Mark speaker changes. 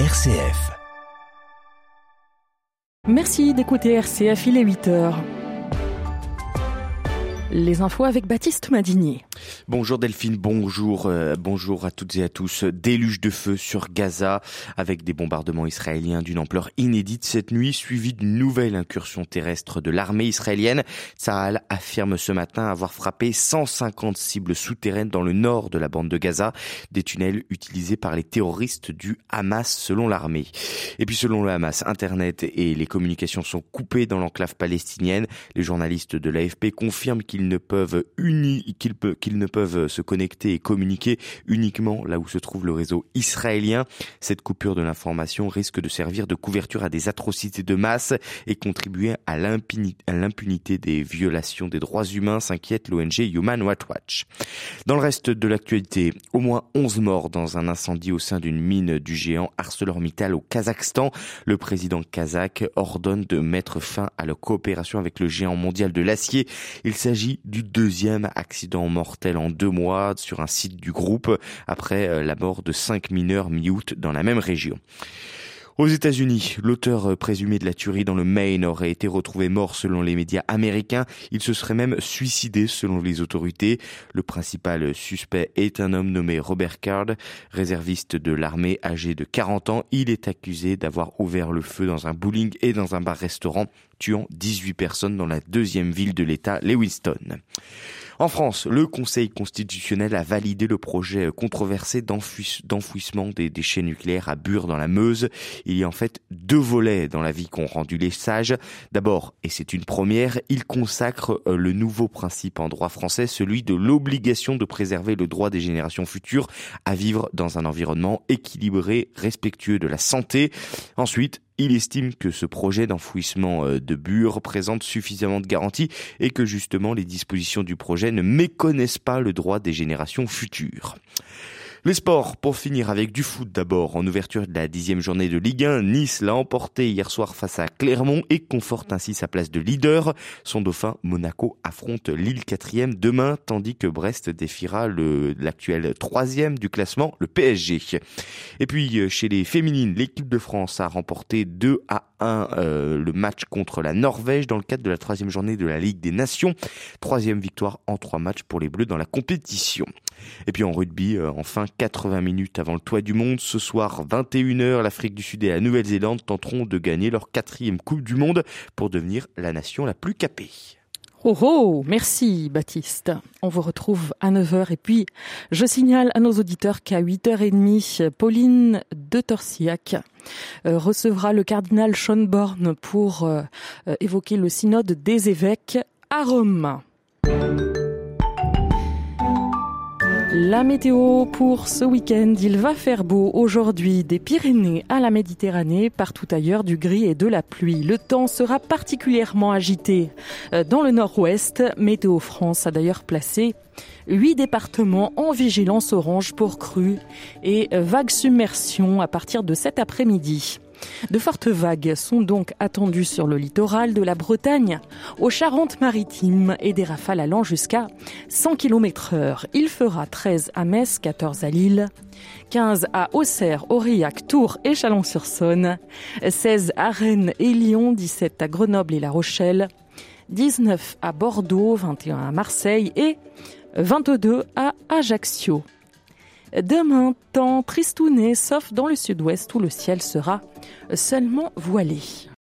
Speaker 1: RCF.
Speaker 2: Merci d'écouter RCF, il est 8 heures. Les infos avec Baptiste Madinier.
Speaker 3: Bonjour Delphine, bonjour, euh, bonjour à toutes et à tous. Déluge de feu sur Gaza avec des bombardements israéliens d'une ampleur inédite cette nuit, suivi d'une nouvelle incursion terrestre de l'armée israélienne. Tsahal affirme ce matin avoir frappé 150 cibles souterraines dans le nord de la bande de Gaza, des tunnels utilisés par les terroristes du Hamas selon l'armée. Et puis selon le Hamas, Internet et les communications sont coupées dans l'enclave palestinienne. Les journalistes de l'AFP confirment ne peuvent qu'ils ne peuvent se connecter et communiquer uniquement là où se trouve le réseau israélien. Cette coupure de l'information risque de servir de couverture à des atrocités de masse et contribuer à l'impunité des violations des droits humains, s'inquiète l'ONG Human Rights Watch. Dans le reste de l'actualité, au moins 11 morts dans un incendie au sein d'une mine du géant ArcelorMittal au Kazakhstan. Le président kazakh ordonne de mettre fin à la coopération avec le géant mondial de l'acier. Il s'agit du deuxième accident mortel en deux mois sur un site du groupe après euh, la mort de cinq mineurs mi-août dans la même région. Aux États-Unis, l'auteur présumé de la tuerie dans le Maine aurait été retrouvé mort selon les médias américains. Il se serait même suicidé selon les autorités. Le principal suspect est un homme nommé Robert Card, réserviste de l'armée âgé de 40 ans. Il est accusé d'avoir ouvert le feu dans un bowling et dans un bar-restaurant, tuant 18 personnes dans la deuxième ville de l'État, Lewiston. En France, le Conseil constitutionnel a validé le projet controversé d'enfouissement des déchets nucléaires à Bure dans la Meuse. Il y a en fait deux volets dans l'avis qu'ont rendu les sages. D'abord, et c'est une première, il consacre euh, le nouveau principe en droit français, celui de l'obligation de préserver le droit des générations futures à vivre dans un environnement équilibré, respectueux de la santé. Ensuite, il estime que ce projet d'enfouissement euh, de Bure présente suffisamment de garanties et que justement les dispositions du projet ne méconnaissent pas le droit des générations futures. Les sports, pour finir avec du foot d'abord. En ouverture de la dixième journée de Ligue 1, Nice l'a emporté hier soir face à Clermont et conforte ainsi sa place de leader. Son dauphin Monaco affronte Lille quatrième demain, tandis que Brest défiera l'actuel troisième du classement, le PSG. Et puis euh, chez les féminines, l'équipe de France a remporté 2 à 1 euh, le match contre la Norvège dans le cadre de la troisième journée de la Ligue des Nations. Troisième victoire en trois matchs pour les Bleus dans la compétition. Et puis en rugby, euh, enfin 80 minutes avant le toit du monde, ce soir 21h, l'Afrique du Sud et la Nouvelle-Zélande tenteront de gagner leur quatrième Coupe du Monde pour devenir la nation la plus capée.
Speaker 2: Oh oh, merci Baptiste. On vous retrouve à 9h et puis je signale à nos auditeurs qu'à 8h30, Pauline de Torsiac euh, recevra le cardinal Schönborn pour euh, évoquer le synode des évêques à Rome. La météo pour ce week-end, il va faire beau aujourd'hui des Pyrénées à la Méditerranée, partout ailleurs du gris et de la pluie. Le temps sera particulièrement agité euh, dans le nord-ouest. Météo France a d'ailleurs placé huit départements en vigilance orange pour crues et vagues submersion à partir de cet après-midi. De fortes vagues sont donc attendues sur le littoral de la Bretagne, aux Charentes-Maritimes et des rafales allant jusqu'à 100 km heure. Il fera 13 à Metz, 14 à Lille, 15 à Auxerre, Aurillac, Tours et Chalon-sur-Saône, 16 à Rennes et Lyon, 17 à Grenoble et La Rochelle, 19 à Bordeaux, 21 à Marseille et 22 à Ajaccio. Demain, temps tristouné, sauf dans le sud-ouest où le ciel sera seulement voilé.